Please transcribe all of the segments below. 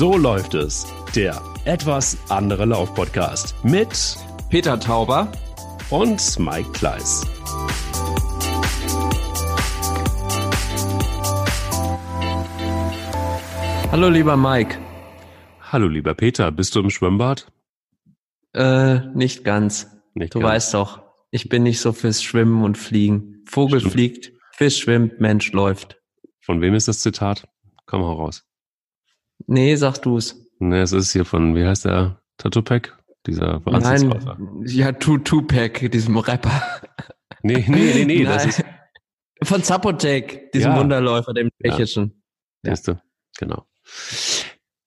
So läuft es. Der etwas andere Lauf-Podcast mit Peter Tauber und Mike Kleiss. Hallo lieber Mike. Hallo lieber Peter, bist du im Schwimmbad? Äh, nicht ganz. Nicht du ganz. weißt doch, ich bin nicht so fürs Schwimmen und Fliegen. Vogel Stimmt. fliegt, Fisch schwimmt, Mensch läuft. Von wem ist das Zitat? Komm mal raus. Nee, sag du's. Ne, es ist hier von, wie heißt der? Tatupek? Dieser Wahnsinnsläufer. Nein, ja, Tu Tupac, diesem Rapper. Nee, nee, nee, nee, das ist, Von Zapotek, diesem Ja. Wunderläufer, dem tschechischen. Ja. Siehst du? Genau.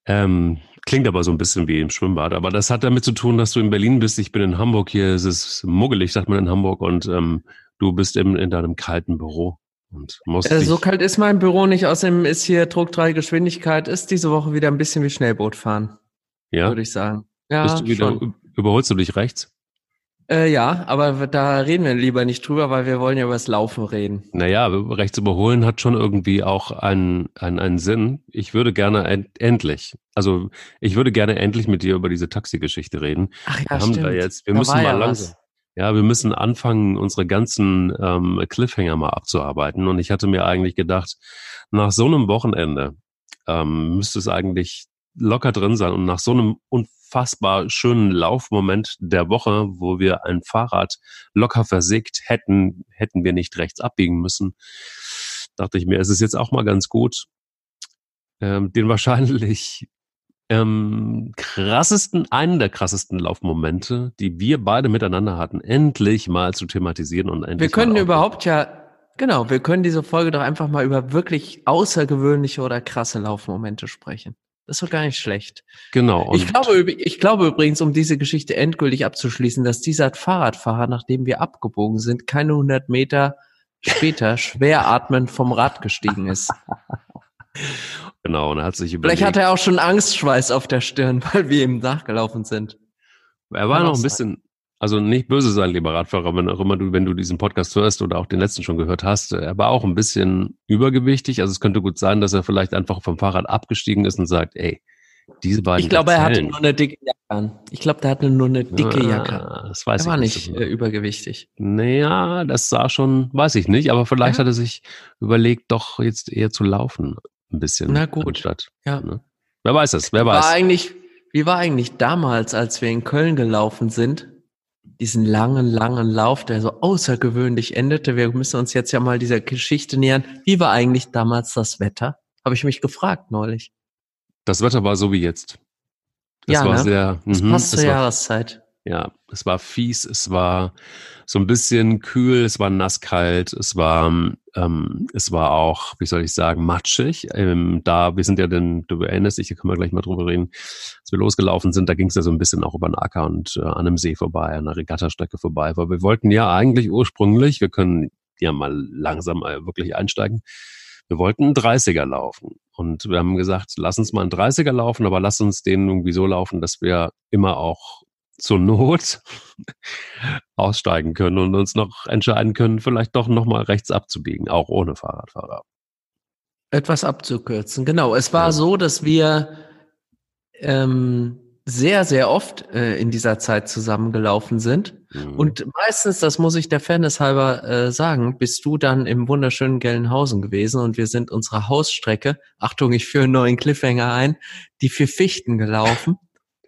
Ähm, klingt aber so ein bisschen wie im Schwimmbad. Aber das hat damit zu tun, dass du in Berlin bist. Ich bin in Hamburg. Hier ist es muggelig, sagt man in Hamburg. Und ähm, du bist eben in deinem kalten Büro und musst Äh, so kalt ist mein Büro nicht. Außerdem ist hier Druck 3 Geschwindigkeit. Ist diese Woche wieder ein bisschen wie Schnellboot fahren, ja, würde ich sagen. Ja, bist du wieder, schon. überholst du dich rechts? Äh, ja, aber da reden wir lieber nicht drüber, weil wir wollen ja über das Laufen reden. Naja, rechts überholen hat schon irgendwie auch einen, einen, einen Sinn. Ich würde gerne end, endlich, also ich würde gerne endlich mit dir über diese Taxigeschichte reden. Ach ja, wir haben da jetzt, wir Da müssen mal ja langsam. was. Ja, wir müssen anfangen, unsere ganzen ähm, Cliffhanger mal abzuarbeiten. Und ich hatte mir eigentlich gedacht, nach so einem Wochenende ähm, müsste es eigentlich locker drin sein. Und nach so einem unfassbar schönen Laufmoment der Woche, wo wir ein Fahrrad locker versägt hätten, hätten wir nicht rechts abbiegen müssen, dachte ich mir, es ist jetzt auch mal ganz gut, ähm, den wahrscheinlich ähm, krassesten, einen der krassesten Laufmomente, die wir beide miteinander hatten, endlich mal zu thematisieren und endlich Wir können überhaupt ja, genau, wir können diese Folge doch einfach mal über wirklich außergewöhnliche oder krasse Laufmomente sprechen. Das ist doch gar nicht schlecht. genau. Ich glaube, ich glaube übrigens, um diese Geschichte endgültig abzuschließen, dass dieser Fahrradfahrer, nachdem wir abgebogen sind, keine 100 Meter später schwer atmend vom Rad gestiegen ist. genau, und er hat sich überlegt, Vielleicht hat er auch schon Angstschweiß auf der Stirn, weil wir ihm nachgelaufen sind. er war kann noch ein bisschen, also nicht böse sein, lieber Radfahrer, wenn auch immer du, wenn du diesen Podcast hörst oder auch den letzten schon gehört hast, er war auch ein bisschen übergewichtig. Also es könnte gut sein, dass er vielleicht einfach vom Fahrrad abgestiegen ist und sagt, ey, diese beiden Ich glaube, er hatte nur eine dicke Jacke an. Ich glaube, der hatte nur eine dicke Jacke. Ah, Das weiß Er ich war nicht. so äh, übergewichtig. Naja, das sah schon, weiß ich nicht, aber vielleicht Ja. hat er sich überlegt, doch jetzt eher zu laufen. Ein bisschen. Na gut. Anstatt, Ja. ne? Wer weiß es, wer War weiß. eigentlich, wie war eigentlich damals, als wir in Köln gelaufen sind, diesen langen, langen Lauf, der so außergewöhnlich endete. Wir müssen uns jetzt ja mal dieser Geschichte nähern. Wie war eigentlich damals das Wetter? Habe ich mich gefragt neulich. Das Wetter war so wie jetzt. Es Ja, war ne? sehr, Das mhm, passt zur es war, Jahreszeit. Ja, es war fies, es war so ein bisschen kühl, es war nasskalt, es war, ähm, es war auch, wie soll ich sagen, matschig. Ähm, da, wir sind ja denn, du erinnerst dich, da können wir gleich mal drüber reden, als wir losgelaufen sind, da ging es ja so ein bisschen auch über den Acker und äh, an einem See vorbei, an einer Regattastrecke vorbei, weil wir wollten ja eigentlich ursprünglich, wir können ja mal langsam äh, wirklich einsteigen, wir wollten einen 30er laufen. Und wir haben gesagt, lass uns mal einen 30er laufen, aber lass uns den irgendwie so laufen, dass wir immer auch zur Not aussteigen können und uns noch entscheiden können, vielleicht doch nochmal rechts abzubiegen, auch ohne Fahrradfahrer. Etwas abzukürzen. Genau. Es war Ja. so, dass wir ähm, sehr, sehr oft äh, in dieser Zeit zusammengelaufen sind. Mhm. Und meistens, das muss ich der Fairness halber äh, sagen, bist du dann im wunderschönen Gelnhausen gewesen und wir sind unsere Hausstrecke, Achtung, ich führe einen neuen Cliffhanger ein, die vier Fichten gelaufen.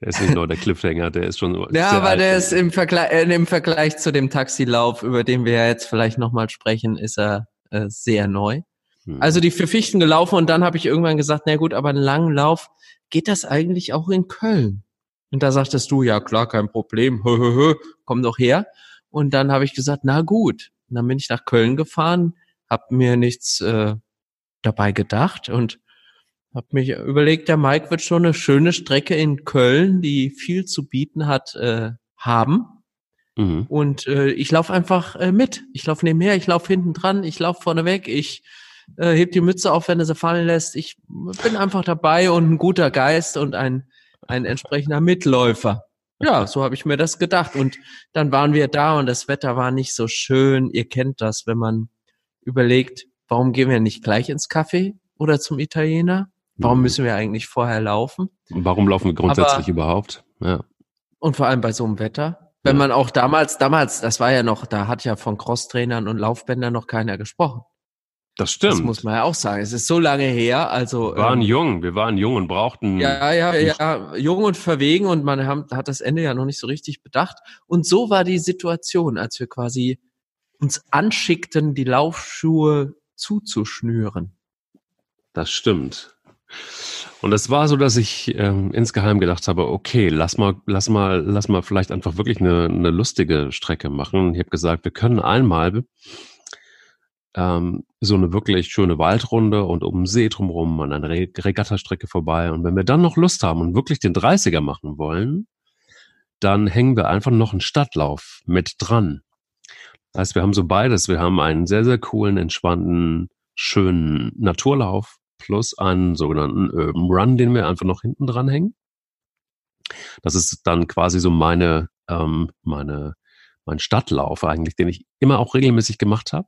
Ist nicht nur der Cliffhanger, der ist schon. Ja, aber alt. der ist im Vergleich, äh, im Vergleich zu dem Taxilauf, über den wir ja jetzt vielleicht nochmal sprechen, ist er äh, sehr neu. Mhm. Also die vier Fichten gelaufen und dann habe ich irgendwann gesagt, na gut, aber einen langen Lauf, geht das eigentlich auch in Köln? Und da sagtest du, ja klar, kein Problem, hö, hö, hö, komm doch her. Und dann habe ich gesagt, na gut. Und dann bin ich nach Köln gefahren, habe mir nichts äh, dabei gedacht und habe mich überlegt, der Mike wird schon eine schöne Strecke in Köln, die viel zu bieten hat, äh, haben. Mhm. Und äh, ich laufe einfach äh, mit. Ich laufe nebenher, ich laufe hinten dran, ich laufe vorne weg, ich äh, heb die Mütze auf, wenn er sie fallen lässt. Ich bin einfach dabei und ein guter Geist und ein, ein entsprechender Mitläufer. Ja, so habe ich mir das gedacht. Und dann waren wir da und das Wetter war nicht so schön. Ihr kennt das, wenn man überlegt, warum gehen wir nicht gleich ins Café oder zum Italiener? Warum mhm. müssen wir eigentlich vorher laufen? Warum laufen wir grundsätzlich Aber, überhaupt? Ja. Und vor allem bei so einem Wetter. Wenn ja. man auch damals, damals, das war ja noch, da hat ja von Crosstrainern und Laufbändern noch keiner gesprochen. Das stimmt. Das muss man ja auch sagen. Es ist so lange her. Also wir waren ähm, jung, wir waren jung und brauchten. Ja, ja, ja, jung und verwegen und man haben, hat das Ende ja noch nicht so richtig bedacht. Und so war die Situation, als wir quasi uns anschickten, die Laufschuhe zuzuschnüren. Das stimmt. Und es war so, dass ich ähm, insgeheim gedacht habe, okay, lass mal, lass mal, lass mal vielleicht einfach wirklich eine, eine lustige Strecke machen. Ich habe gesagt, wir können einmal ähm, so eine wirklich schöne Waldrunde und um den See drumherum an einer Regattastrecke vorbei. Und wenn wir dann noch Lust haben und wirklich den 30er machen wollen, dann hängen wir einfach noch einen Stadtlauf mit dran. Das heißt, wir haben so beides. Wir haben einen sehr, sehr coolen, entspannten, schönen Naturlauf plus einen sogenannten Urban Run, den wir einfach noch hinten dran hängen. Das ist dann quasi so meine, ähm, meine mein Stadtlauf eigentlich, den ich immer auch regelmäßig gemacht habe.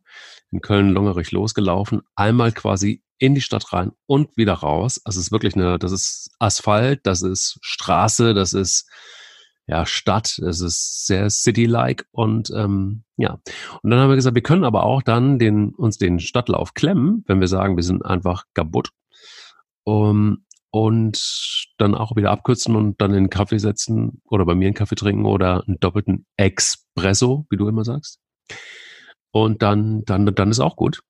In Köln-Longerich losgelaufen, einmal quasi in die Stadt rein und wieder raus. Also es ist wirklich eine, das ist Asphalt, das ist Straße, das ist ja Stadt, das ist sehr city-like und ähm, ja. Und dann haben wir gesagt, wir können aber auch dann den, uns den Stadtlauf klemmen, wenn wir sagen, wir sind einfach kaputt. Um, und dann auch wieder abkürzen und dann in einen Kaffee setzen oder bei mir einen Kaffee trinken oder einen doppelten Espresso, wie du immer sagst. Und dann, dann, dann ist auch gut.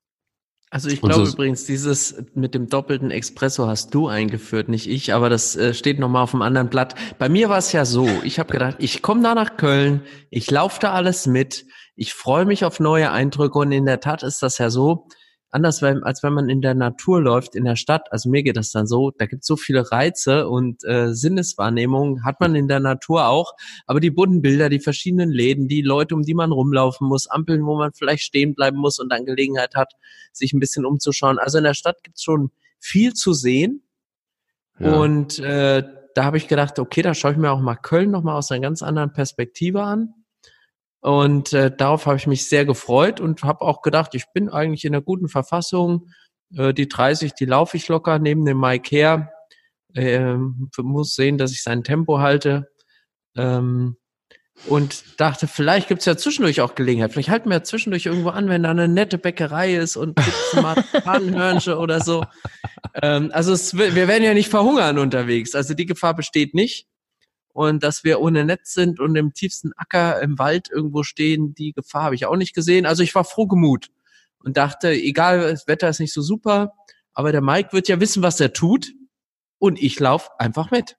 Also ich glaube so übrigens, dieses mit dem doppelten Espresso hast du eingeführt, nicht ich, aber das äh, steht nochmal auf dem anderen Blatt. Bei mir war es ja so, ich habe gedacht, ich komme da nach Köln, ich laufe da alles mit, ich freue mich auf neue Eindrücke und in der Tat ist das ja so, anders, als wenn man in der Natur läuft, in der Stadt. Also mir geht das dann so, da gibt es so viele Reize und äh, Sinneswahrnehmungen hat man in der Natur auch. Aber die bunten Bilder, die verschiedenen Läden, die Leute, um die man rumlaufen muss, Ampeln, wo man vielleicht stehen bleiben muss und dann Gelegenheit hat, sich ein bisschen umzuschauen. Also in der Stadt gibt es schon viel zu sehen. Ja. Und äh, da habe ich gedacht, okay, da schaue ich mir auch mal Köln nochmal aus einer ganz anderen Perspektive an. Und äh, darauf habe ich mich sehr gefreut und habe auch gedacht, ich bin eigentlich in einer guten Verfassung. Äh, die 30, die laufe ich locker neben dem Mike her. Äh, muss sehen, dass ich sein Tempo halte. Ähm, und dachte, vielleicht gibt's ja zwischendurch auch Gelegenheit. Vielleicht halten wir ja zwischendurch irgendwo an, wenn da eine nette Bäckerei ist und Pannenhörnchen oder so. Ähm, also es, wir werden ja nicht verhungern unterwegs. Also die Gefahr besteht nicht und dass wir ohne Netz sind und im tiefsten Acker im Wald irgendwo stehen, die Gefahr habe ich auch nicht gesehen. Also ich war froh gemut und dachte, egal, das Wetter ist nicht so super, aber der Mike wird ja wissen, was er tut und ich lauf einfach mit.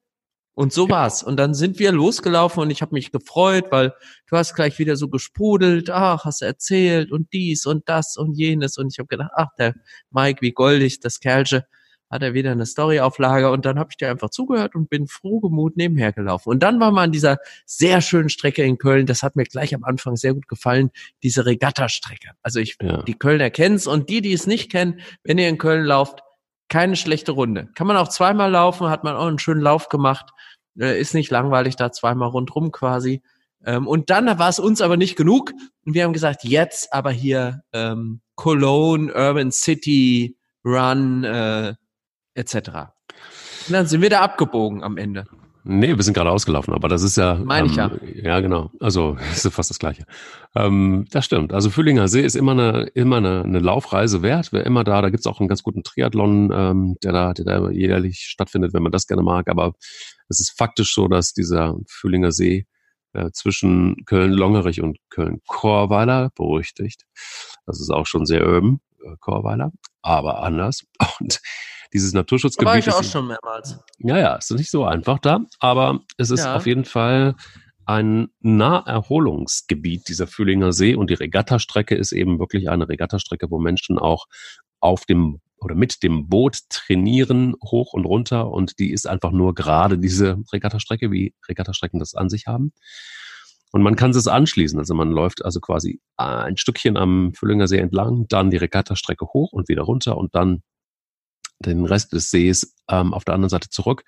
Und so war's. Und dann sind wir losgelaufen und ich habe mich gefreut, weil du hast gleich wieder so gesprudelt, ach, hast erzählt und dies und das und jenes. Und ich habe gedacht, ach, der Mike, wie goldig, das Kerlche hat er wieder eine Storyauflage und dann habe ich dir einfach zugehört und bin frohgemut nebenher gelaufen. Und dann war man an dieser sehr schönen Strecke in Köln, das hat mir gleich am Anfang sehr gut gefallen, diese Regatta-Strecke. Also ich, ja. die Kölner kennen's und die, die es nicht kennen, wenn ihr in Köln lauft, keine schlechte Runde. Kann man auch zweimal laufen, hat man auch einen schönen Lauf gemacht, äh, ist nicht langweilig da zweimal rundrum quasi. Ähm, und dann war es uns aber nicht genug und wir haben gesagt, jetzt aber hier ähm, Cologne, Urban City, Run, äh, etc. Und dann sind wir da abgebogen am Ende. Nee, wir sind gerade ausgelaufen, aber das ist ja. Meine ähm, ich ja. Ja, genau. Also ist fast das Gleiche. Ähm, das stimmt. Also Fühlinger See ist immer eine, immer eine, eine Laufreise wert. Wer immer da, da gibt's auch einen ganz guten Triathlon, ähm, der da, der da jährlich stattfindet, wenn man das gerne mag. Aber es ist faktisch so, dass dieser Fühlinger See äh, zwischen Köln-Longerich und Köln-Chorweiler berüchtigt. Das ist auch schon sehr urban, äh, Chorweiler, aber anders. Und dieses Naturschutzgebiet. War ich auch ist, schon mehrmals. Ja, ja, ist nicht so einfach da, aber es ist ja. auf jeden Fall ein Naherholungsgebiet, dieser Fühlinger See und die Regattastrecke ist eben wirklich eine Regattastrecke, wo Menschen auch auf dem oder mit dem Boot trainieren hoch und runter und die ist einfach nur gerade diese Regattastrecke, wie Regattastrecken das an sich haben. Und man kann es anschließen. Also man läuft also quasi ein Stückchen am Füllinger See entlang, dann die Regattastrecke hoch und wieder runter und dann den Rest des Sees ähm, auf der anderen Seite zurück.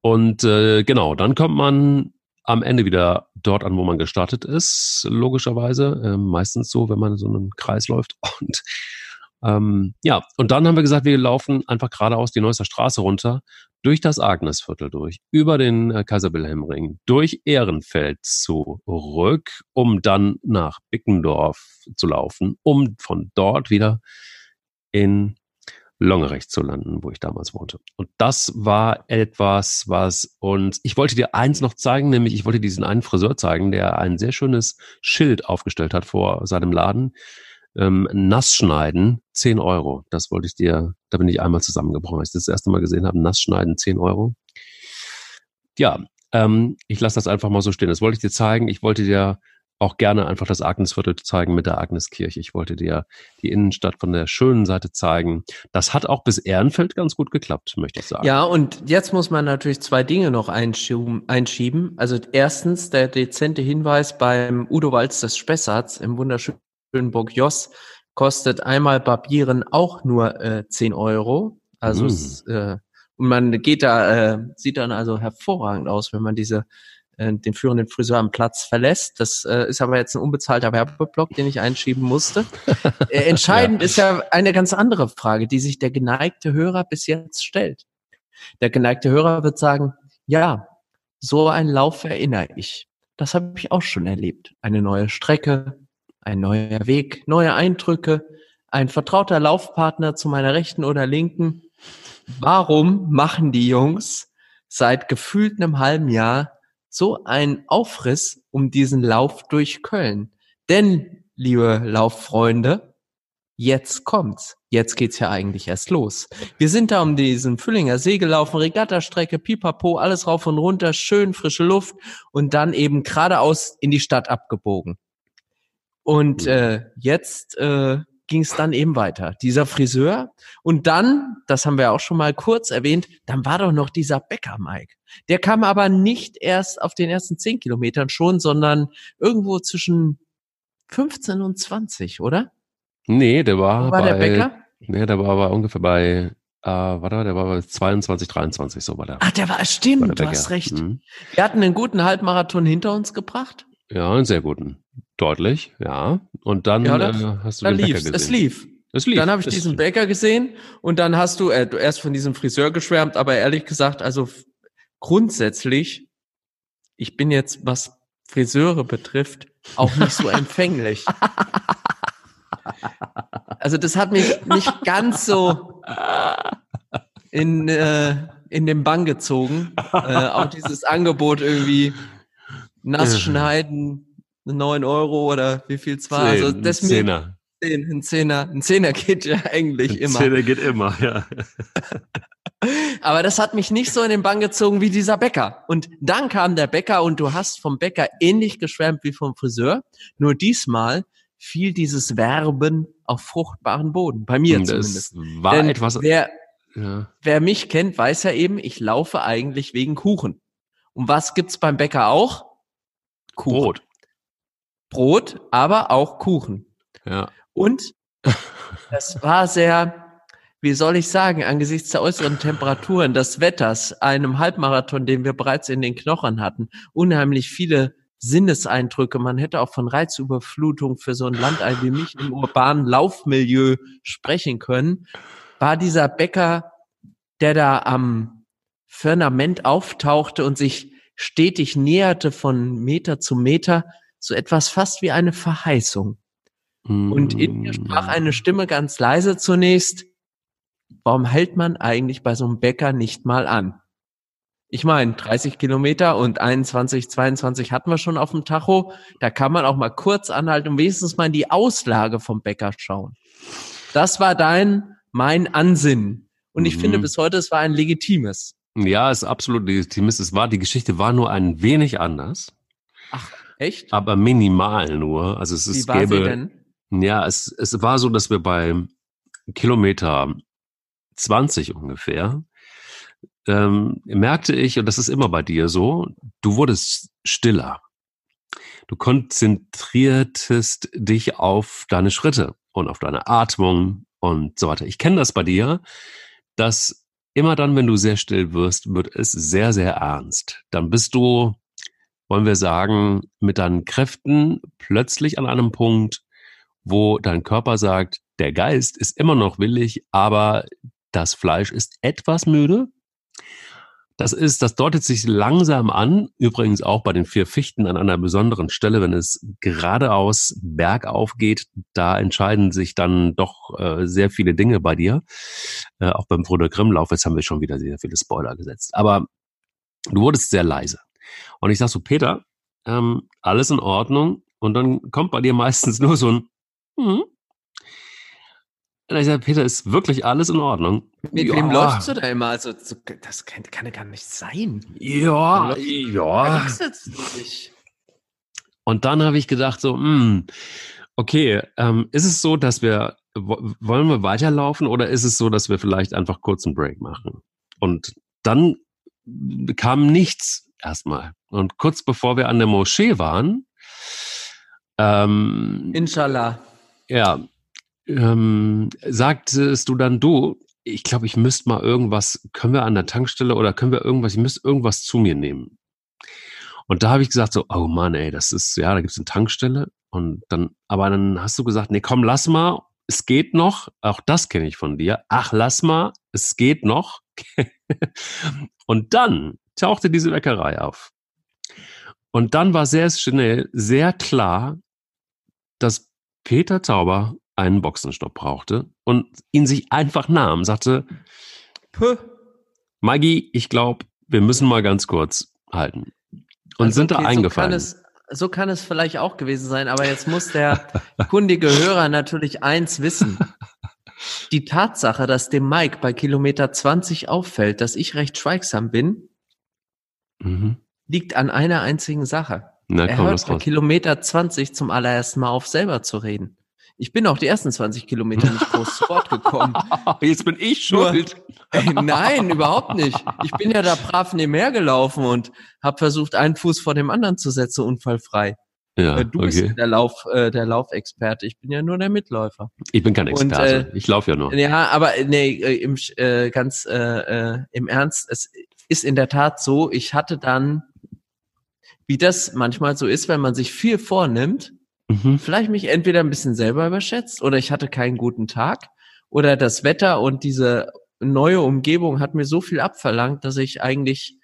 Und äh, genau, dann kommt man am Ende wieder dort an, wo man gestartet ist, logischerweise. Ähm, meistens so, wenn man so einen Kreis läuft. Und, Ähm, ja, und dann haben wir gesagt, wir laufen einfach geradeaus die Neusser Straße runter, durch das Agnesviertel durch, über den äh, Kaiser Wilhelm Ring, durch Ehrenfeld zurück, um dann nach Bickendorf zu laufen, um von dort wieder in Longerecht zu landen, wo ich damals wohnte. Und das war etwas, was uns, ich wollte dir eins noch zeigen, nämlich ich wollte diesen einen Friseur zeigen, der ein sehr schönes Schild aufgestellt hat vor seinem Laden. Ähm, nass schneiden, 10 Euro. Das wollte ich dir, da bin ich einmal zusammengebrochen, als ich das erste Mal gesehen habe, nass schneiden, 10 Euro. Ja, ähm, ich lasse das einfach mal so stehen. Das wollte ich dir zeigen. Ich wollte dir auch gerne einfach das Agnesviertel zeigen mit der Agneskirche. Ich wollte dir die Innenstadt von der schönen Seite zeigen. Das hat auch bis Ehrenfeld ganz gut geklappt, möchte ich sagen. Ja, und jetzt muss man natürlich zwei Dinge noch einschieben. Also erstens der dezente Hinweis beim Udo Walz des Spessarts im wunderschönen Burg Joss kostet einmal Barbieren auch nur äh, 10 Euro. Also mm. es, äh, und man geht da, äh, sieht dann also hervorragend aus, wenn man diese äh, den führenden Friseur am Platz verlässt. Das äh, ist aber jetzt ein unbezahlter Werbeblock, den ich einschieben musste. äh, entscheidend ja. ist ja eine ganz andere Frage, die sich der geneigte Hörer bis jetzt stellt. Der geneigte Hörer wird sagen, ja, so einen Lauf erinnere ich. Das habe ich auch schon erlebt. Eine neue Strecke, ein neuer Weg, neue Eindrücke, ein vertrauter Laufpartner zu meiner rechten oder linken. Warum machen die Jungs seit gefühlt einem halben Jahr so ein Aufriss um diesen Lauf durch Köln. Denn, liebe Lauffreunde, jetzt kommt's. Jetzt geht's ja eigentlich erst los. Wir sind da um diesen Füllinger See gelaufen, Regattastrecke, Pipapo, alles rauf und runter, schön frische Luft und dann eben geradeaus in die Stadt abgebogen. Und äh, jetzt äh, ging es dann eben weiter. Dieser Friseur und dann, das haben wir auch schon mal kurz erwähnt, dann war doch noch dieser Bäcker Mike. Der kam aber nicht erst auf den ersten zehn Kilometern schon, sondern irgendwo zwischen 15 und 20, oder? Nee, der war, Wo war bei, der Bäcker? Nee, der war aber ungefähr bei äh, warte, der war bei 22, 23, so war der. Ach, der war, stimmt, war der du hast recht. Mhm. Wir hatten einen guten Halbmarathon hinter uns gebracht. Ja, einen sehr guten. Deutlich, ja. Und dann ja, das, äh, hast du den Bäcker gesehen. Es lief. Es lief. Dann habe ich es diesen lief. Bäcker gesehen und dann hast du, äh, du erst von diesem Friseur geschwärmt, aber ehrlich gesagt, also grundsätzlich, ich bin jetzt, was Friseure betrifft, auch nicht so empfänglich. Also das hat mich nicht ganz so in, äh, in den Bann gezogen. Äh, auch dieses Angebot irgendwie nass schneiden, neun Euro oder wie viel es war. also das ein Zehner. Zehn, ein Zehner. Ein Zehner geht ja eigentlich ein immer. Ein Zehner geht immer, ja. Aber das hat mich nicht so in den Bann gezogen wie dieser Bäcker. Und dann kam der Bäcker und du hast vom Bäcker ähnlich geschwärmt wie vom Friseur. Nur diesmal fiel dieses Werben auf fruchtbaren Boden. Bei mir das zumindest. War Denn etwas. Wer, ja. wer mich kennt, weiß ja eben, ich laufe eigentlich wegen Kuchen. Und was gibt's beim Bäcker auch? Kuchen. Brot. Brot, aber auch Kuchen. Ja. Und das war sehr, wie soll ich sagen, angesichts der äußeren Temperaturen, des Wetters, einem Halbmarathon, den wir bereits in den Knochen hatten, unheimlich viele Sinneseindrücke. Man hätte auch von Reizüberflutung für so ein Landei wie mich im urbanen Laufmilieu sprechen können. War dieser Bäcker, der da am Firmament auftauchte und sich stetig näherte von Meter zu Meter, so etwas fast wie eine Verheißung. Und in mir sprach mm. eine Stimme ganz leise zunächst, warum hält man eigentlich bei so einem Bäcker nicht mal an? Ich meine, 30 Kilometer und 21, 22 hatten wir schon auf dem Tacho. Da kann man auch mal kurz anhalten und wenigstens mal in die Auslage vom Bäcker schauen. Das war dein, mein Ansinnen. Und ich mhm. finde bis heute, es war ein legitimes. Ja, es ist absolut legitimes. Es war, die Geschichte war nur ein wenig anders. Ach, echt? Aber minimal nur. Also es ist, Wie war gäbe, sie denn? Ja, es, es war so, dass wir bei Kilometer 20 ungefähr ähm, merkte ich, und das ist immer bei dir so, du wurdest stiller. Du konzentriertest dich auf deine Schritte und auf deine Atmung und so weiter. Ich kenne das bei dir, dass immer dann, wenn du sehr still wirst, wird es sehr, sehr ernst. Dann bist du, wollen wir sagen, mit deinen Kräften plötzlich an einem Punkt, wo dein Körper sagt, der Geist ist immer noch willig, aber das Fleisch ist etwas müde. Das ist, das deutet sich langsam an, übrigens auch bei den vier Fichten an einer besonderen Stelle, wenn es geradeaus bergauf geht, da entscheiden sich dann doch äh, sehr viele Dinge bei dir. Äh, auch beim Bruder Grimmlauf, jetzt haben wir schon wieder sehr viele Spoiler gesetzt. Aber du wurdest sehr leise. Und ich sag so, Peter, ähm, alles in Ordnung. Und dann kommt bei dir meistens nur so ein, hm, und ich sage, Peter, ist wirklich alles in Ordnung? Mit ja. wem läufst du da immer? Also, das kann, kann ja gar nicht sein. Ja, ja. Und dann habe ich gedacht, so, hm, okay, ähm, ist es so, dass wir, wollen wir weiterlaufen oder ist es so, dass wir vielleicht einfach kurz einen Break machen? Und dann kam nichts erstmal. Und kurz bevor wir an der Moschee waren, ähm, Inshallah. Ja, ähm, sagtest du dann, du, ich glaube, ich müsste mal irgendwas, können wir an der Tankstelle oder können wir irgendwas, ich müsste irgendwas zu mir nehmen. Und da habe ich gesagt so, oh Mann, ey, das ist, ja, da gibt's eine Tankstelle. Und dann, aber dann hast du gesagt, nee, komm, lass mal, es geht noch. Auch das kenne ich von dir. Ach, lass mal, es geht noch. und dann tauchte diese Weckerei auf. Und dann war sehr schnell, sehr klar, dass Peter Tauber einen Boxenstopp brauchte und ihn sich einfach nahm, sagte, Puh. Maggie, ich glaube, wir müssen mal ganz kurz halten. Und also, sind okay, da eingefallen. So kann, es, so kann es vielleicht auch gewesen sein, aber jetzt muss der kundige Hörer natürlich eins wissen. Die Tatsache, dass dem Mike bei Kilometer 20 auffällt, dass ich recht schweigsam bin, mhm. liegt an einer einzigen Sache. Na, er hört bei Kilometer 20 zum allerersten Mal auf, selber zu reden. Ich bin auch die ersten 20 Kilometer nicht groß zu Wort gekommen. Jetzt bin ich schuld. ey, nein, überhaupt nicht. Ich bin ja da brav nebenher gelaufen und habe versucht, einen Fuß vor dem anderen zu setzen, unfallfrei. Ja, äh, du okay. bist der Lauf, äh, der Laufexperte. Ich bin ja nur der Mitläufer. Ich bin kein Experte. Und, äh, ich laufe ja nur. Ja, aber äh, nee, äh, im, äh, ganz äh, im Ernst. Es ist in der Tat so. Ich hatte dann, wie das manchmal so ist, wenn man sich viel vornimmt, Mhm. Vielleicht mich entweder ein bisschen selber überschätzt oder ich hatte keinen guten Tag oder das Wetter und diese neue Umgebung hat mir so viel abverlangt, dass ich eigentlich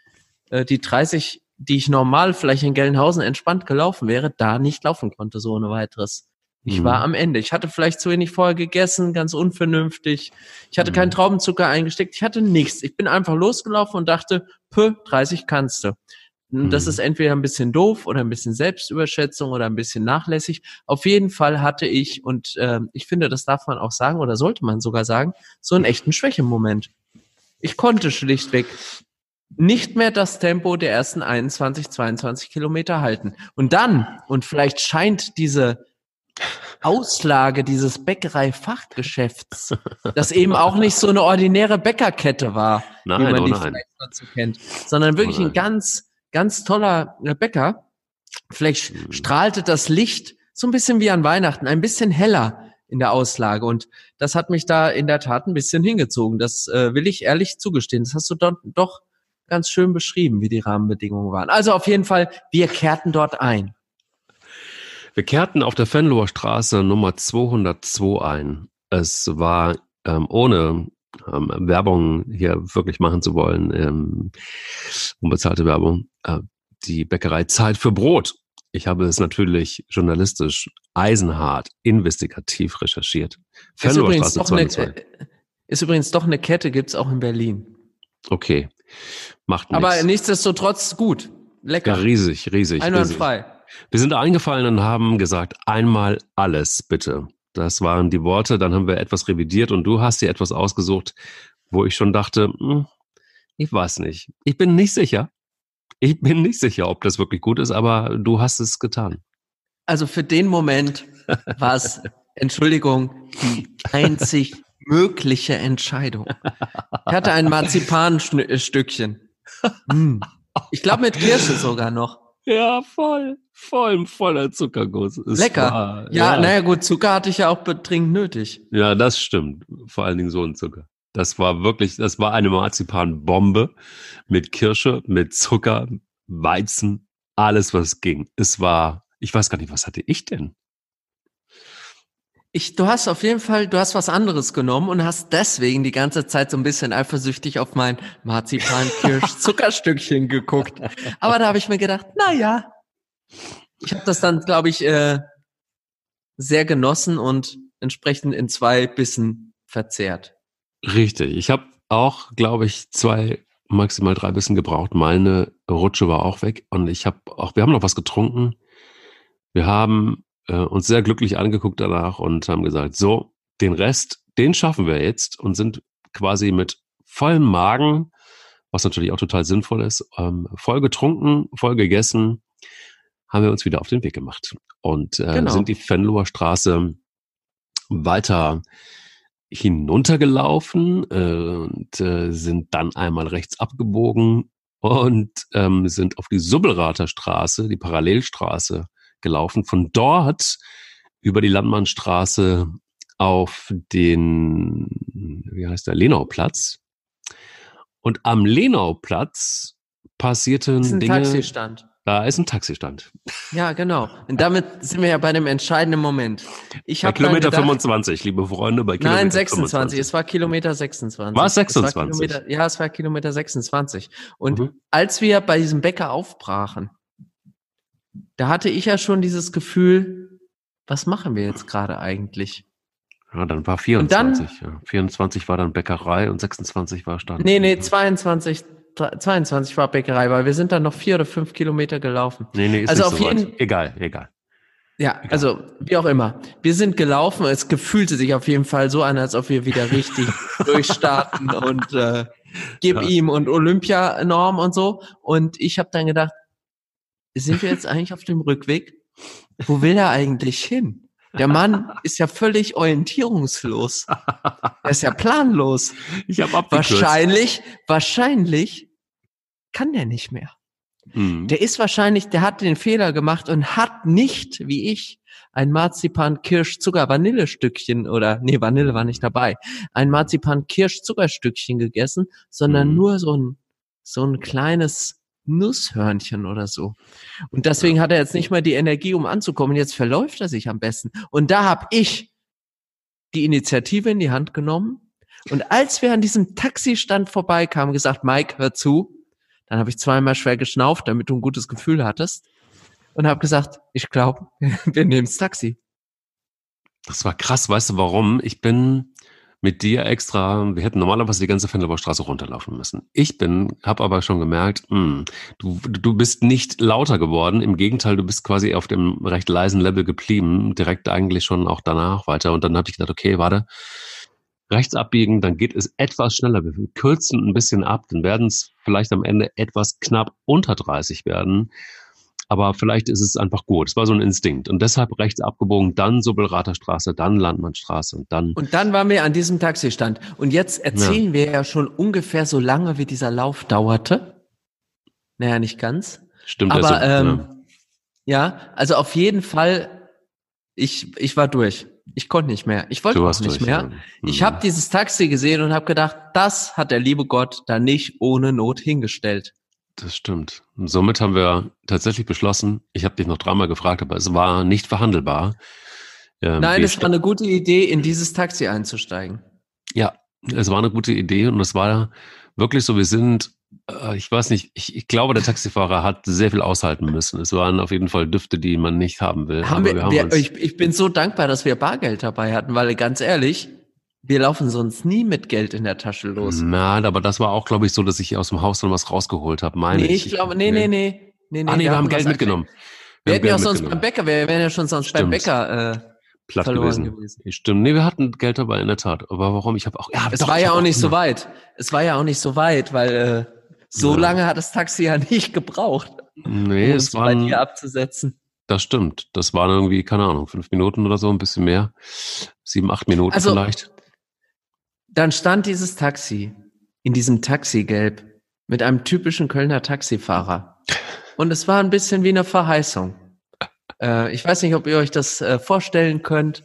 äh, die 30, die ich normal vielleicht in Gelnhausen entspannt gelaufen wäre, da nicht laufen konnte, so ohne weiteres. Ich mhm. war am Ende. Ich hatte vielleicht zu wenig vorher gegessen, ganz unvernünftig. Ich hatte mhm. keinen Traubenzucker eingesteckt. Ich hatte nichts. Ich bin einfach losgelaufen und dachte, pö, 30 kannst du. Das mhm. ist entweder ein bisschen doof oder ein bisschen Selbstüberschätzung oder ein bisschen nachlässig. Auf jeden Fall hatte ich, und äh, ich finde, das darf man auch sagen oder sollte man sogar sagen, so einen echten Schwächemoment. Ich konnte schlichtweg nicht mehr das Tempo der ersten 21, 22 Kilometer halten. Und dann, und vielleicht scheint diese Auslage dieses Bäckerei-Fachgeschäfts, das eben auch nicht so eine ordinäre Bäckerkette war, nein, wie man oh die nein. vielleicht dazu kennt, sondern wirklich oh ein ganz ganz toller Bäcker. Vielleicht mhm. strahlte das Licht so ein bisschen wie an Weihnachten, ein bisschen heller in der Auslage. Und das hat mich da in der Tat ein bisschen hingezogen. Das äh, will ich ehrlich zugestehen. Das hast du dort doch ganz schön beschrieben, wie die Rahmenbedingungen waren. Also auf jeden Fall, wir kehrten dort ein. Wir kehrten auf der Fenloher Straße Nummer 202 ein. Es war ähm, ohne ähm, Werbung hier wirklich machen zu wollen, ähm, unbezahlte Werbung, äh, die Bäckerei zahlt für Brot. Ich habe es natürlich journalistisch eisenhart, investigativ recherchiert. Ist übrigens, doch eine, äh, ist übrigens doch eine Kette, gibt's auch in Berlin. Okay, macht nichts. Aber nichtsdestotrotz gut, lecker. Ja, riesig, riesig. Einwandfrei. Wir sind eingefallen und haben gesagt, einmal alles bitte. Das waren die Worte. Dann haben wir etwas revidiert und du hast dir etwas ausgesucht, wo ich schon dachte, hm, ich weiß nicht. Ich bin nicht sicher. Ich bin nicht sicher, ob das wirklich gut ist, aber du hast es getan. Also für den Moment war es, Entschuldigung, die einzig mögliche Entscheidung. Ich hatte ein Marzipanstückchen. Hm. Ich glaube mit Kirsche sogar noch. Ja, voll. Voll, voller Zuckerguss. Es Lecker. War, ja, ja, naja, gut, Zucker hatte ich ja auch dringend nötig. Ja, das stimmt. Vor allen Dingen so ein Zucker. Das war wirklich, das war eine Marzipanbombe mit Kirsche, mit Zucker, Weizen, alles, was ging. Es war, ich weiß gar nicht, was hatte ich denn? Ich, du hast auf jeden Fall, du hast was anderes genommen und hast deswegen die ganze Zeit so ein bisschen eifersüchtig auf mein Marzipan-Kirsch-Zuckerstückchen geguckt. Aber da habe ich mir gedacht, na ja, ich habe das dann, glaube ich, äh, sehr genossen und entsprechend in zwei Bissen verzehrt. Richtig. Ich habe auch, glaube ich, zwei, maximal drei Bissen gebraucht. Meine Rutsche war auch weg und ich habe auch, wir haben noch was getrunken. Wir haben äh, uns sehr glücklich angeguckt danach und haben gesagt, so, den Rest, den schaffen wir jetzt und sind quasi mit vollem Magen, was natürlich auch total sinnvoll ist, ähm, voll getrunken, voll gegessen, haben wir uns wieder auf den Weg gemacht und äh, genau. sind die Fenloher Straße weiter hinuntergelaufen äh, und äh, sind dann einmal rechts abgebogen und ähm, sind auf die Subbelrater Straße, die Parallelstraße gelaufen. Von dort über die Landmannstraße auf den, wie heißt der, Lenauplatz. Und am Lenauplatz passierten das ist ein Dinge. Taxistand. Da ist ein Taxistand. Ja, genau. Und damit sind wir ja bei dem entscheidenden Moment. Ich bei Kilometer gedacht, 25, liebe Freunde, bei Kilometer Nein, 26. 25. Es war Kilometer 26. War es 26? Es war ja, es war Kilometer 26. Und mhm. als wir bei diesem Bäcker aufbrachen, da hatte ich ja schon dieses Gefühl, was machen wir jetzt gerade eigentlich? Ja, dann war 24. Dann, ja. 24 war dann Bäckerei und 26 war Stand. Nee, nee, 22, 22 war Bäckerei, weil wir sind dann noch vier oder fünf Kilometer gelaufen. Nee, nee, ist also nicht auf so jeden, weit. Egal, egal. Ja, egal. also wie auch immer. Wir sind gelaufen. Es gefühlte sich auf jeden Fall so an, als ob wir wieder richtig durchstarten und äh, gib ja. ihm und Olympianorm und so. Und ich habe dann gedacht, sind wir jetzt eigentlich auf dem Rückweg? Wo will er eigentlich hin? Der Mann ist ja völlig orientierungslos. Er ist ja planlos. Ich habe Wahrscheinlich, wahrscheinlich kann der nicht mehr. Mhm. Der ist wahrscheinlich, der hat den Fehler gemacht und hat nicht, wie ich, ein Marzipan Kirsch Zucker Vanille Stückchen oder nee, Vanille war nicht dabei. Ein Marzipan Kirsch Zuckerstückchen gegessen, sondern mhm. nur so ein so ein kleines Nusshörnchen oder so. Und deswegen hat er jetzt nicht mal die Energie, um anzukommen. Jetzt verläuft er sich am besten. Und da habe ich die Initiative in die Hand genommen. Und als wir an diesem Taxistand vorbeikamen, gesagt, Mike, hör zu. Dann habe ich zweimal schwer geschnauft, damit du ein gutes Gefühl hattest. Und habe gesagt, ich glaube, wir nehmen das Taxi. Das war krass, weißt du warum? Ich bin mit dir extra, wir hätten normalerweise die ganze Fenlober Straße runterlaufen müssen. Ich bin, habe aber schon gemerkt, mh, hm, du, du bist nicht lauter geworden. Im Gegenteil, du bist quasi auf dem recht leisen Level geblieben, direkt eigentlich schon auch danach weiter. Und dann habe ich gedacht, okay, warte, rechts abbiegen, dann geht es etwas schneller. Wir kürzen ein bisschen ab, dann werden es vielleicht am Ende etwas knapp unter 30 werden aber vielleicht ist es einfach gut. Es war so ein Instinkt. Und deshalb rechts abgebogen, dann Subbelrater Straße, dann Landmannstraße und dann. Und dann waren wir an diesem Taxistand. Und jetzt erzählen ja. wir ja schon ungefähr so lange, wie dieser Lauf dauerte. Naja, nicht ganz. Stimmt. Aber also, ähm, ja. ja, also auf jeden Fall, ich, ich war durch. Ich konnte nicht mehr. Ich wollte auch nicht durch, mehr. Ja. Mhm. Ich habe dieses Taxi gesehen und habe gedacht, das hat der liebe Gott da nicht ohne Not hingestellt. Das stimmt. Und somit haben wir tatsächlich beschlossen, ich habe dich noch dreimal gefragt, aber es war nicht verhandelbar. Ähm, Nein, es war eine gute Idee, in dieses Taxi einzusteigen. Ja, es war eine gute Idee und es war wirklich so, wir sind, äh, ich weiß nicht, ich, ich, glaube, der Taxifahrer hat sehr viel aushalten müssen. Es waren auf jeden Fall Düfte, die man nicht haben will. Haben wir, wir, haben wir ich, ich bin so dankbar, dass wir Bargeld dabei hatten, weil ganz ehrlich, wir laufen sonst nie mit Geld in der Tasche los. Nein, aber das war auch, glaube ich, so, dass ich aus dem Haus dann was rausgeholt habe, meine nee, ich. ich glaube, nee, nee, nee, nee, nee. Ah, nee, wir, wir haben Geld mitgenommen. Wir, wir hätten ja auch sonst beim Bäcker, wir wären ja schon sonst Stimmt. beim Bäcker äh, platt gewesen. gewesen. Stimmt, nee, wir hatten Geld dabei, in der Tat. Aber warum? Ich habe auch, ja, Es doch, war ja auch nicht so weit. Es war ja auch nicht so weit, weil äh, so ja. lange hat das Taxi ja nicht gebraucht. Nee, um es war bei dir abzusetzen. Das stimmt. Das waren irgendwie, keine Ahnung, fünf Minuten oder so, ein bisschen mehr. Sieben, acht Minuten also, vielleicht dann stand dieses Taxi in diesem Taxigelb mit einem typischen Kölner Taxifahrer. Und es war ein bisschen wie eine Verheißung. Äh, ich weiß nicht, ob ihr euch das äh, vorstellen könnt.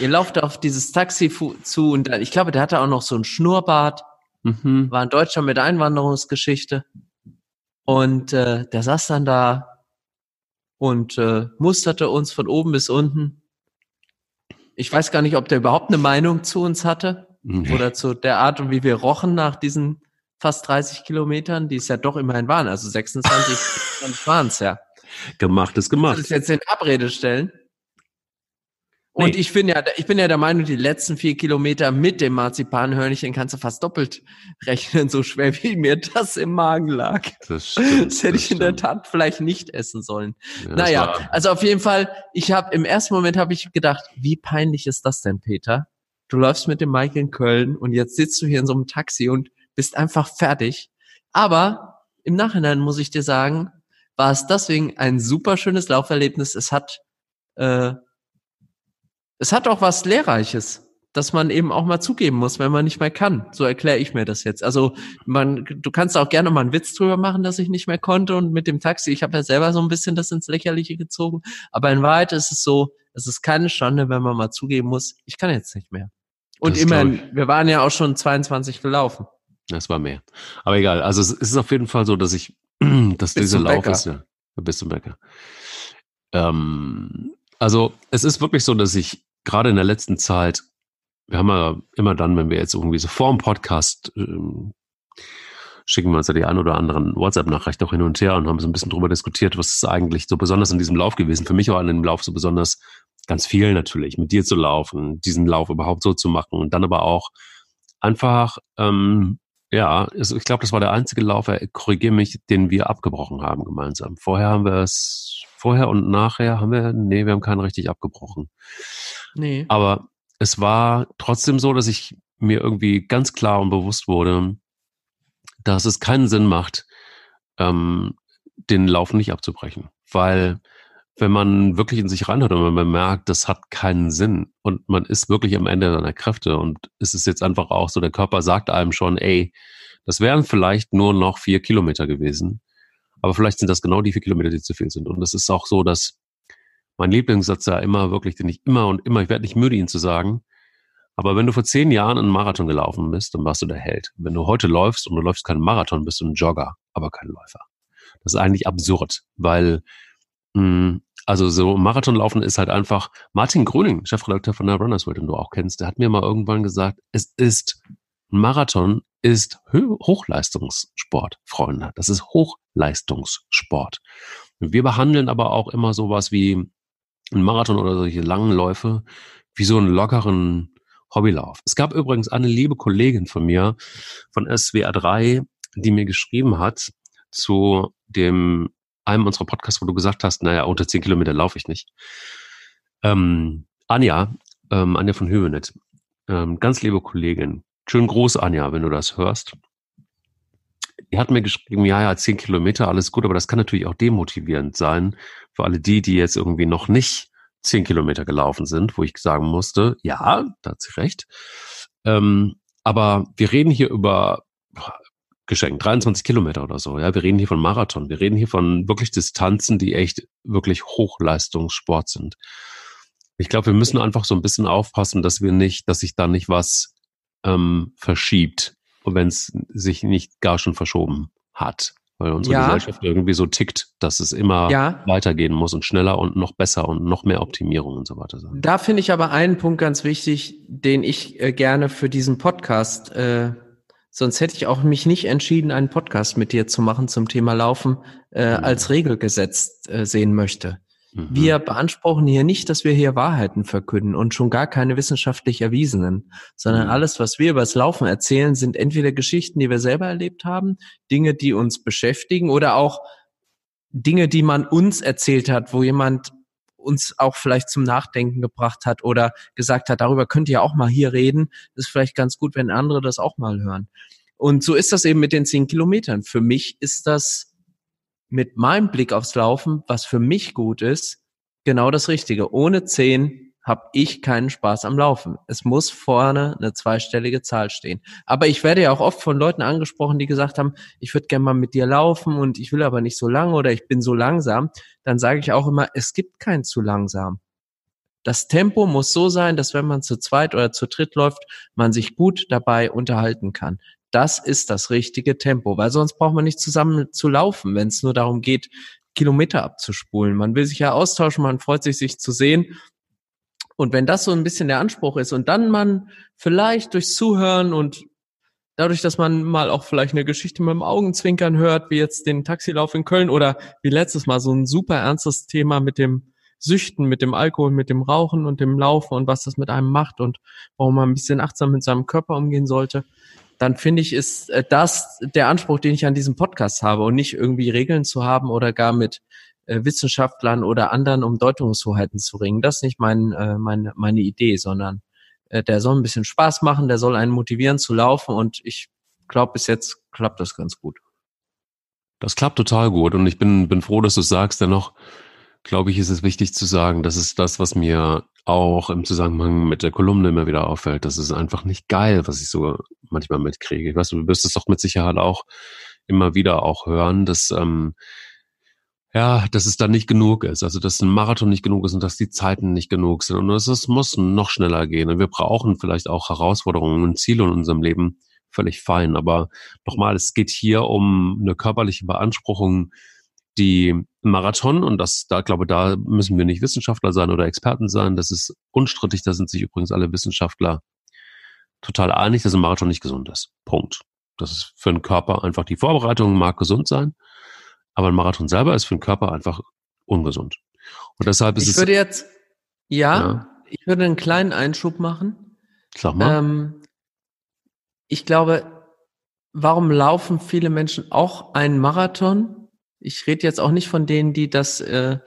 Ihr lauft auf dieses Taxi zu und ich glaube, der hatte auch noch so ein Schnurrbart. Mhm. War ein Deutscher mit Einwanderungsgeschichte. Und äh, der saß dann da und äh, musterte uns von oben bis unten. Ich weiß gar nicht, ob der überhaupt eine Meinung zu uns hatte Nee. oder zu der Art und wie wir rochen nach diesen fast 30 Kilometern, die es ja doch immerhin waren. Also 26 waren es ja. Gemacht ist Das gemacht. ist jetzt in Abrede stellen. Und Nee. ich bin ja, ich bin ja der Meinung, die letzten vier Kilometer mit dem Marzipanhörnchen kannst du fast doppelt rechnen, so schwer wie mir das im Magen lag. Das, stimmt, Das hätte ich in der stimmt. Tat vielleicht nicht essen sollen. Ja, das naja, also auf jeden Fall, ich habe im ersten Moment habe ich gedacht, wie peinlich ist das denn, Peter? Du läufst mit dem Mike in Köln und jetzt sitzt du hier in so einem Taxi und bist einfach fertig. Aber im Nachhinein muss ich dir sagen, war es deswegen ein super schönes Lauferlebnis. Es hat, äh, es hat auch was Lehrreiches, dass man eben auch mal zugeben muss, wenn man nicht mehr kann. So erkläre ich mir das jetzt. Also man, du kannst auch gerne mal einen Witz drüber machen, dass ich nicht mehr konnte und mit dem Taxi, ich habe ja selber so ein bisschen das ins Lächerliche gezogen. Aber in Wahrheit ist es so, es ist keine Schande, wenn man mal zugeben muss, ich kann jetzt nicht mehr. Und Das immerhin, wir waren ja auch schon 22 gelaufen. Das war mehr. Aber egal. Also es ist auf jeden Fall so, dass ich, dass dieser Lauf Bäcker. ist ja bis zum Bäcker. Ähm, also es ist wirklich so, dass ich gerade in der letzten Zeit, wir haben ja immer dann, wenn wir jetzt irgendwie so vor dem Podcast ähm, schicken wir uns ja die ein oder anderen WhatsApp-Nachricht auch hin und her und haben so ein bisschen drüber diskutiert, was ist eigentlich so besonders an diesem Lauf gewesen. Für mich war an dem Lauf so besonders ganz viel natürlich, mit dir zu laufen, diesen Lauf überhaupt so zu machen und dann aber auch einfach, ähm, ja, ich glaube, das war der einzige Lauf, äh, korrigiere mich, den wir abgebrochen haben gemeinsam. Vorher haben wir es, vorher und nachher haben wir, nee, wir haben keinen richtig abgebrochen. Nee. Aber es war trotzdem so, dass ich mir irgendwie ganz klar und bewusst wurde, dass es keinen Sinn macht, ähm, den Lauf nicht abzubrechen. Weil wenn man wirklich in sich reinhört und wenn man merkt, das hat keinen Sinn und man ist wirklich am Ende seiner Kräfte und es ist jetzt einfach auch so, der Körper sagt einem schon, ey, das wären vielleicht nur noch vier Kilometer gewesen, aber vielleicht sind das genau die vier Kilometer, die zu viel sind. Und es ist auch so, dass mein Lieblingssatz ja immer wirklich, den ich immer und immer, ich werde nicht müde, ihn zu sagen, aber wenn du vor zehn Jahren einen Marathon gelaufen bist, dann warst du der Held. Wenn du heute läufst und du läufst keinen Marathon, bist du ein Jogger, aber kein Läufer. Das ist eigentlich absurd, weil also so Marathonlaufen ist halt einfach Martin Gröning, Chefredakteur von der Runners World, den du auch kennst, der hat mir mal irgendwann gesagt, es ist Marathon ist Hochleistungssport, Freunde. Das ist Hochleistungssport. Wir behandeln aber auch immer sowas wie ein Marathon oder solche langen Läufe wie so einen lockeren Hobbylauf. Es gab übrigens eine liebe Kollegin von mir von SWR 3, die mir geschrieben hat zu dem einem unserer Podcasts, wo du gesagt hast, naja, unter 10 Kilometer laufe ich nicht. Ähm, Anja, ähm, Anja von Hövenet, ähm, ganz liebe Kollegin, schön groß, Anja, wenn du das hörst. Die hat mir geschrieben, ja, ja, 10 Kilometer, alles gut, aber das kann natürlich auch demotivierend sein für alle die, die jetzt irgendwie noch nicht 10 Kilometer gelaufen sind, wo ich sagen musste, ja, da hat sie recht. Ähm, aber wir reden hier über geschenkt 23 Kilometer oder so. Ja, wir reden hier von Marathon. Wir reden hier von wirklich Distanzen, die echt wirklich Hochleistungssport sind. Ich glaube, wir müssen einfach so ein bisschen aufpassen, dass wir nicht, dass sich da nicht was ähm, verschiebt, wenn es sich nicht gar schon verschoben hat. Weil unsere Ja. Gesellschaft irgendwie so tickt, dass es immer Ja. weitergehen muss und schneller und noch besser und noch mehr Optimierung und so weiter. Da finde ich aber einen Punkt ganz wichtig, den ich äh, gerne für diesen Podcast, äh, sonst hätte ich auch mich nicht entschieden, einen Podcast mit dir zu machen zum Thema Laufen, äh, Mhm. als Regelgesetz äh, sehen möchte. Mhm. Wir beanspruchen hier nicht, dass wir hier Wahrheiten verkünden und schon gar keine wissenschaftlich erwiesenen, sondern Mhm. alles, was wir über das Laufen erzählen, sind entweder Geschichten, die wir selber erlebt haben, Dinge, die uns beschäftigen oder auch Dinge, die man uns erzählt hat, wo jemand uns auch vielleicht zum Nachdenken gebracht hat oder gesagt hat, darüber könnt ihr auch mal hier reden. ist vielleicht ganz gut, wenn andere das auch mal hören. Und so ist das eben mit den zehn Kilometern. Für mich ist das mit meinem Blick aufs Laufen, was für mich gut ist, genau das Richtige. Ohne zehn habe ich keinen Spaß am Laufen. Es muss vorne eine zweistellige Zahl stehen. Aber ich werde ja auch oft von Leuten angesprochen, die gesagt haben, ich würde gerne mal mit dir laufen und ich will aber nicht so lang oder ich bin so langsam. Dann sage ich auch immer, es gibt kein zu langsam. Das Tempo muss so sein, dass wenn man zu zweit oder zu dritt läuft, man sich gut dabei unterhalten kann. Das ist das richtige Tempo, weil sonst braucht man nicht zusammen zu laufen, wenn es nur darum geht, Kilometer abzuspulen. Man will sich ja austauschen, man freut sich, sich zu sehen. Und wenn das so ein bisschen der Anspruch ist und dann man vielleicht durch Zuhören und dadurch, dass man mal auch vielleicht eine Geschichte mit dem Augenzwinkern hört, wie jetzt den Taxilauf in Köln oder wie letztes Mal so ein super ernstes Thema mit dem Süchten, mit dem Alkohol, mit dem Rauchen und dem Laufen und was das mit einem macht und warum man ein bisschen achtsam mit seinem Körper umgehen sollte, dann finde ich, ist äh, das der Anspruch, den ich an diesem Podcast habe und nicht irgendwie Regeln zu haben oder gar mit äh, Wissenschaftlern oder anderen um Deutungshoheiten zu ringen. Das ist nicht mein, äh, meine, meine Idee, sondern äh, der soll ein bisschen Spaß machen, der soll einen motivieren zu laufen und ich glaube, bis jetzt klappt das ganz gut. Das klappt total gut und ich bin, bin froh, dass du sagst. Dennoch glaube ich, ist es wichtig zu sagen, das ist das, was mir auch im Zusammenhang mit der Kolumne immer wieder auffällt. Das ist einfach nicht geil, was ich so manchmal mitkriege. Ich weiß, du wirst es doch mit Sicherheit auch immer wieder auch hören, dass ähm, ja, dass es dann nicht genug ist, also dass ein Marathon nicht genug ist und dass die Zeiten nicht genug sind und es, muss noch schneller gehen und wir brauchen vielleicht auch Herausforderungen und Ziele in unserem Leben, völlig fein. Aber nochmal, es geht hier um eine körperliche Beanspruchung, die Marathon, und das, da glaube, da müssen wir nicht Wissenschaftler sein oder Experten sein, das ist unstrittig, da sind sich übrigens alle Wissenschaftler total einig, dass ein Marathon nicht gesund ist. Punkt. Das ist für den Körper einfach die Vorbereitung mag gesund sein, aber ein Marathon selber ist für den Körper einfach ungesund. Und deshalb ist ich es. Ich würde jetzt, ja, ja, ich würde einen kleinen Einschub machen. Sag mal. Ähm, ich glaube, warum laufen viele Menschen auch einen Marathon? Ich rede jetzt auch nicht von denen, die das, äh,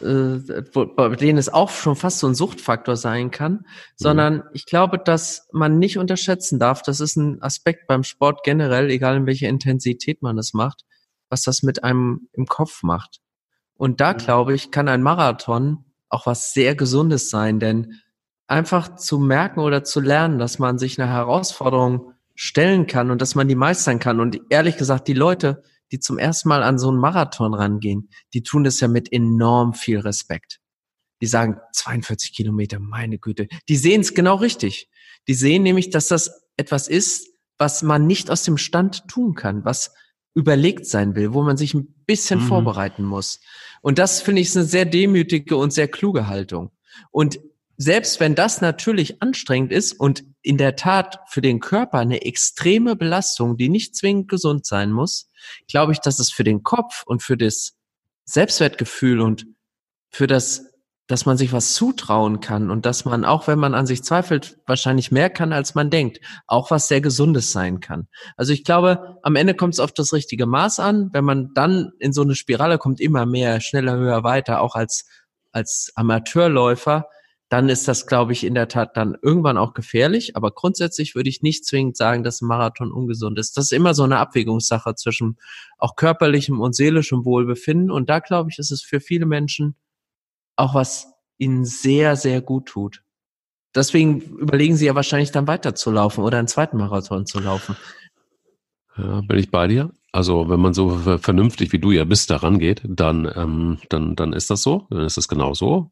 äh, bei denen es auch schon fast so ein Suchtfaktor sein kann, mhm. sondern ich glaube, dass man nicht unterschätzen darf, das ist ein Aspekt beim Sport generell, egal in welcher Intensität man es macht, was das mit einem im Kopf macht. Und da, glaube ich, kann ein Marathon auch was sehr Gesundes sein, denn einfach zu merken oder zu lernen, dass man sich eine Herausforderung stellen kann und dass man die meistern kann. Und ehrlich gesagt, die Leute, die zum ersten Mal an so einen Marathon rangehen, die tun das ja mit enorm viel Respekt. Die sagen 42 Kilometer, meine Güte. Die sehen es genau richtig. Die sehen nämlich, dass das etwas ist, was man nicht aus dem Stand tun kann, was überlegt sein will, wo man sich ein bisschen mhm. vorbereiten muss. Und das finde ich ist eine sehr demütige und sehr kluge Haltung. Und selbst wenn das natürlich anstrengend ist und in der Tat für den Körper eine extreme Belastung, die nicht zwingend gesund sein muss, glaube ich, dass es für den Kopf und für das Selbstwertgefühl und für das dass man sich was zutrauen kann und dass man, auch wenn man an sich zweifelt, wahrscheinlich mehr kann, als man denkt, auch was sehr Gesundes sein kann. Also ich glaube, am Ende kommt es auf das richtige Maß an. Wenn man dann in so eine Spirale kommt, immer mehr, schneller, höher, weiter, auch als, als Amateurläufer, dann ist das, glaube ich, in der Tat dann irgendwann auch gefährlich. Aber grundsätzlich würde ich nicht zwingend sagen, dass ein Marathon ungesund ist. Das ist immer so eine Abwägungssache zwischen auch körperlichem und seelischem Wohlbefinden. Und da, glaube ich, ist es für viele Menschen auch was ihnen sehr, sehr gut tut. Deswegen überlegen sie ja wahrscheinlich dann weiterzulaufen oder einen zweiten Marathon zu laufen. Ja, bin ich bei dir. Also wenn man so vernünftig wie du ja bist daran geht, dann, ähm, dann, dann ist das so, dann ist das genau so.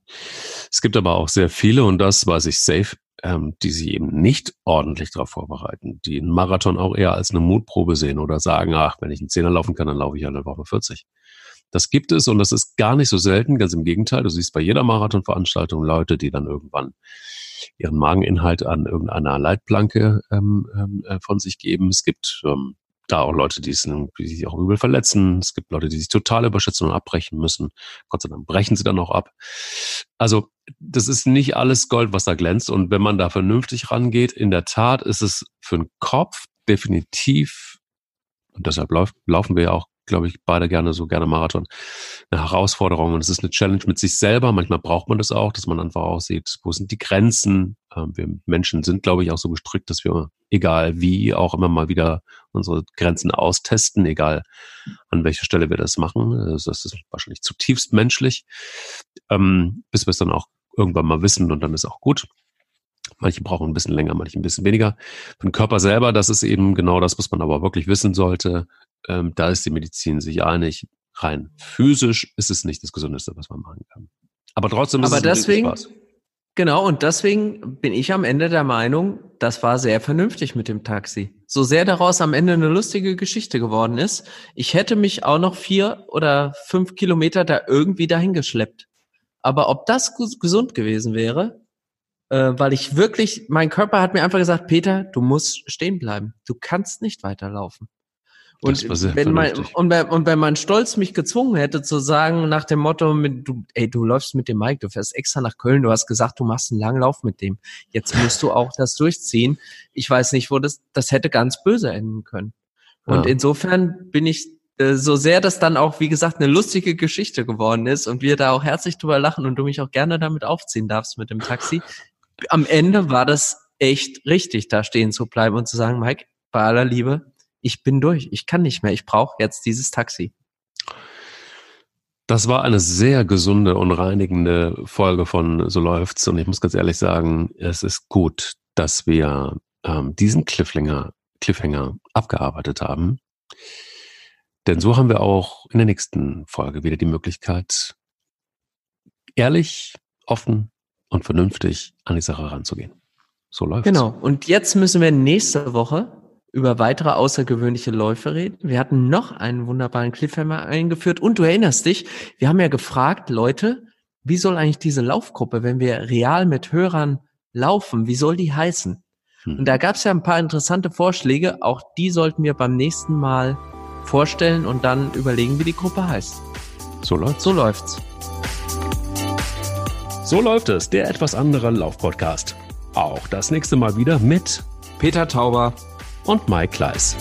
Es gibt aber auch sehr viele, und das weiß ich safe, ähm, die sich eben nicht ordentlich darauf vorbereiten, die einen Marathon auch eher als eine Mutprobe sehen oder sagen, ach, wenn ich einen Zehner laufen kann, dann laufe ich eine Woche 40. Das gibt es und das ist gar nicht so selten, ganz im Gegenteil. Du siehst bei jeder Marathonveranstaltung Leute, die dann irgendwann ihren Mageninhalt an irgendeiner Leitplanke ähm, ähm, äh, von sich geben. Es gibt ähm, da auch Leute, die, sich auch übel verletzen. Es gibt Leute, die sich total überschätzen und abbrechen müssen. Gott sei Dank brechen sie dann auch ab. Also das ist nicht alles Gold, was da glänzt. Und wenn man da vernünftig rangeht, in der Tat ist es für den Kopf definitiv, und deshalb laufen wir ja auch glaube ich, beide gerne so gerne Marathon. Eine Herausforderung und es ist eine Challenge mit sich selber. Manchmal braucht man das auch, dass man einfach auch sieht, wo sind die Grenzen. Ähm, wir Menschen sind, glaube ich, auch so gestrickt, dass wir, egal wie, auch immer mal wieder unsere Grenzen austesten, egal an welcher Stelle wir das machen. Also das ist wahrscheinlich zutiefst menschlich, ähm, bis wir es dann auch irgendwann mal wissen und dann ist auch gut. Manche brauchen ein bisschen länger, manche ein bisschen weniger. Für den Körper selber, das ist eben genau das, was man aber wirklich wissen sollte. Ähm, da ist die Medizin sich einig. Rein physisch ist es nicht das Gesundeste, was man machen kann. Aber trotzdem ist aber es deswegen, Spaß. Genau, und deswegen bin ich am Ende der Meinung, das war sehr vernünftig mit dem Taxi. So sehr daraus am Ende eine lustige Geschichte geworden ist, ich hätte mich auch noch vier oder fünf Kilometer da irgendwie dahin geschleppt. Aber ob das gesund gewesen wäre, äh, weil ich wirklich, mein Körper hat mir einfach gesagt, Peter, du musst stehen bleiben. Du kannst nicht weiterlaufen. Und wenn mein, und, wenn, und wenn mein Stolz mich gezwungen hätte zu sagen, nach dem Motto, mit, du, ey, du läufst mit dem Mike, du fährst extra nach Köln, du hast gesagt, du machst einen langen Lauf mit dem. Jetzt musst du auch das durchziehen. Ich weiß nicht, wo das, das hätte ganz böse enden können. Und ja. insofern bin ich äh, so sehr das dann auch, wie gesagt, eine lustige Geschichte geworden ist und wir da auch herzlich drüber lachen und du mich auch gerne damit aufziehen darfst mit dem Taxi. Am Ende war das echt richtig, da stehen zu bleiben und zu sagen, Mike, bei aller Liebe, ich bin durch, ich kann nicht mehr, ich brauche jetzt dieses Taxi. Das war eine sehr gesunde und reinigende Folge von So läuft's. Und ich muss ganz ehrlich sagen, es ist gut, dass wir ähm, diesen Cliffhanger, Cliffhanger abgearbeitet haben. Denn so haben wir auch in der nächsten Folge wieder die Möglichkeit, ehrlich, offen und vernünftig an die Sache ranzugehen. So läuft's. Genau. Und jetzt müssen wir nächste Woche über weitere außergewöhnliche Läufe reden. Wir hatten noch einen wunderbaren Cliffhanger eingeführt und du erinnerst dich, wir haben ja gefragt, Leute, wie soll eigentlich diese Laufgruppe, wenn wir real mit Hörern laufen, wie soll die heißen? Hm. Und da gab es ja ein paar interessante Vorschläge, auch die sollten wir beim nächsten Mal vorstellen und dann überlegen, wie die Gruppe heißt. So läuft's. So läuft's. So läuft es, der etwas andere Laufpodcast. Auch das nächste Mal wieder mit Peter Tauber und Mike Kleiss.